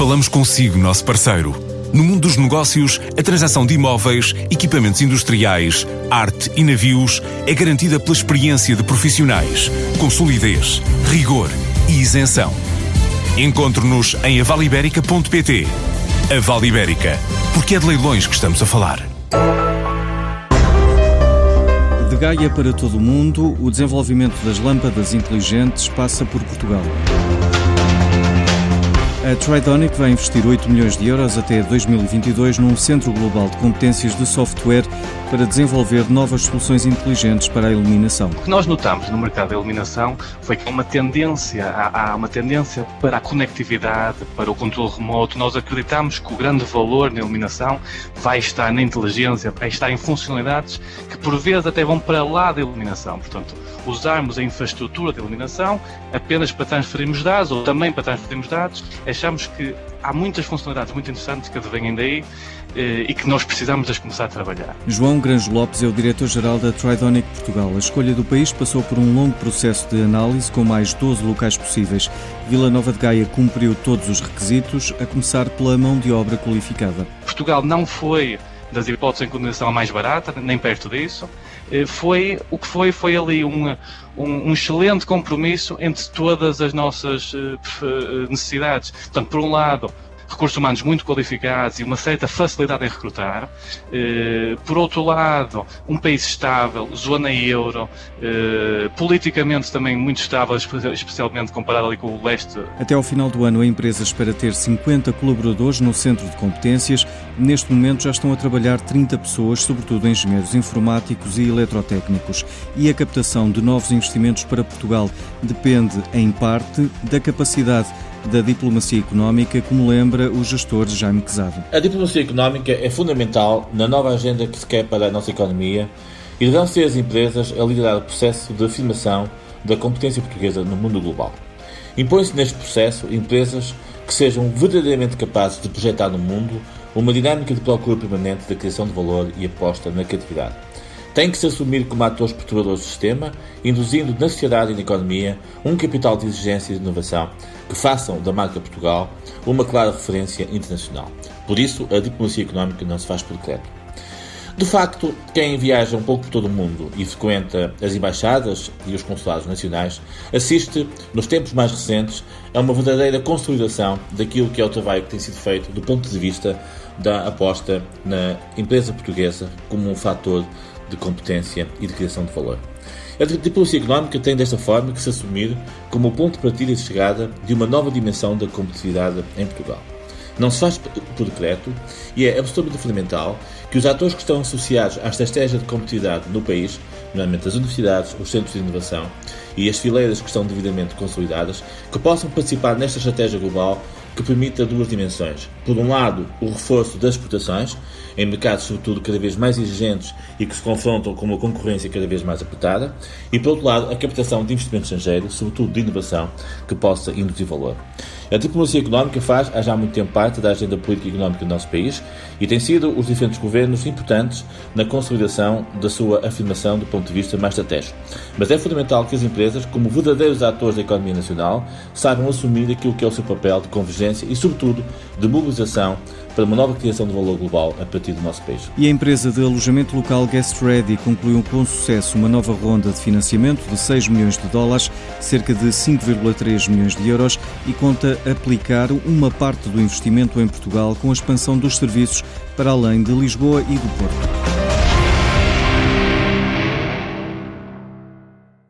Falamos consigo, nosso parceiro. No mundo dos negócios, a transação de imóveis, equipamentos industriais, arte e navios é garantida pela experiência de profissionais, com solidez, rigor e isenção. Encontre-nos em avaliberica.pt. A Vale Ibérica, porque é de leilões que estamos a falar. De Gaia para todo o mundo, o desenvolvimento das lâmpadas inteligentes passa por Portugal. A Tridonic vai investir 8 milhões de euros até 2022 num centro global de competências de software para desenvolver novas soluções inteligentes para a iluminação. O que nós notamos no mercado da iluminação foi que há uma tendência, há, uma tendência para a conectividade, para o controle remoto. Nós acreditamos que o grande valor na iluminação vai estar na inteligência, vai estar em funcionalidades que por vezes até vão para lá da iluminação. Portanto, usarmos a infraestrutura de iluminação apenas para transferirmos dados ou também para transferirmos dados achamos que há muitas funcionalidades muito interessantes que advêm daí eh, e que nós precisamos de começar a trabalhar. João Granjo Lopes é o diretor-geral da Tridonic Portugal. A escolha do país passou por um longo processo de análise com mais 12 locais possíveis. Vila Nova de Gaia cumpriu todos os requisitos, a começar pela mão de obra qualificada. Portugal não foi das hipóteses em condenação mais barata, nem perto disso. Eh, foi o que foi, foi ali um, um, excelente compromisso entre todas as nossas uh, necessidades. Portanto, por um lado, recursos humanos muito qualificados e uma certa facilidade em recrutar. Eh, por outro lado, um país estável, zona euro, eh, politicamente também muito estável, especialmente comparado ali com o leste. Até ao final do ano, a empresa espera ter 50 colaboradores no centro de competências. Neste momento já estão a trabalhar 30 pessoas, sobretudo engenheiros informáticos e eletrotécnicos. E a captação de novos investimentos para Portugal depende, em parte, da capacidade da diplomacia económica, como lembra o gestor Jaime Quezado. A diplomacia económica é fundamental na nova agenda que se quer para a nossa economia e deverão ser as empresas a liderar o processo de afirmação da competência portuguesa no mundo global. Impõe-se neste processo empresas que sejam verdadeiramente capazes de projetar no mundo uma dinâmica de procura permanente da criação de valor e aposta na criatividade. Tem que se assumir como atores perturbadores do sistema, induzindo na sociedade e na economia um capital de exigência e de inovação que façam da marca Portugal uma clara referência internacional. Por isso, a diplomacia económica não se faz por decreto. De facto, quem viaja um pouco por todo o mundo e frequenta as embaixadas e os consulados nacionais assiste, nos tempos mais recentes, a uma verdadeira consolidação daquilo que é o trabalho que tem sido feito do ponto de vista da aposta na empresa portuguesa como um fator de competência e de criação de valor. A diplomacia económica tem desta forma que se assumir como o ponto de partida e de chegada de uma nova dimensão da competitividade em Portugal. Não se faz por decreto e é absolutamente fundamental que os atores que estão associados à estratégia de competitividade no país, nomeadamente as universidades, os centros de inovação e as fileiras que estão devidamente consolidadas, que possam participar nesta estratégia global que permita duas dimensões. Por um lado, o reforço das exportações, em mercados, sobretudo, cada vez mais exigentes e que se confrontam com uma concorrência cada vez mais apertada, e, por outro lado, a captação de investimento estrangeiro, sobretudo de inovação, que possa induzir valor. A diplomacia económica faz há já muito tempo parte da agenda política e económica do nosso país e tem sido os diferentes governos importantes na consolidação da sua afirmação do ponto de vista mais estratégico. Mas é fundamental que as empresas, como verdadeiros atores da economia nacional, saibam assumir aquilo que é o seu papel de convergência e, sobretudo, de mobilização para uma nova criação de valor global a partir do nosso país. E a empresa de alojamento local Guest Ready concluiu com sucesso uma nova ronda de financiamento de 6 milhões de dólares, cerca de 5,3 milhões de euros, e conta aplicar uma parte do investimento em Portugal com a expansão dos serviços para além de Lisboa e do Porto.